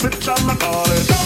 bitch, I'ma call it.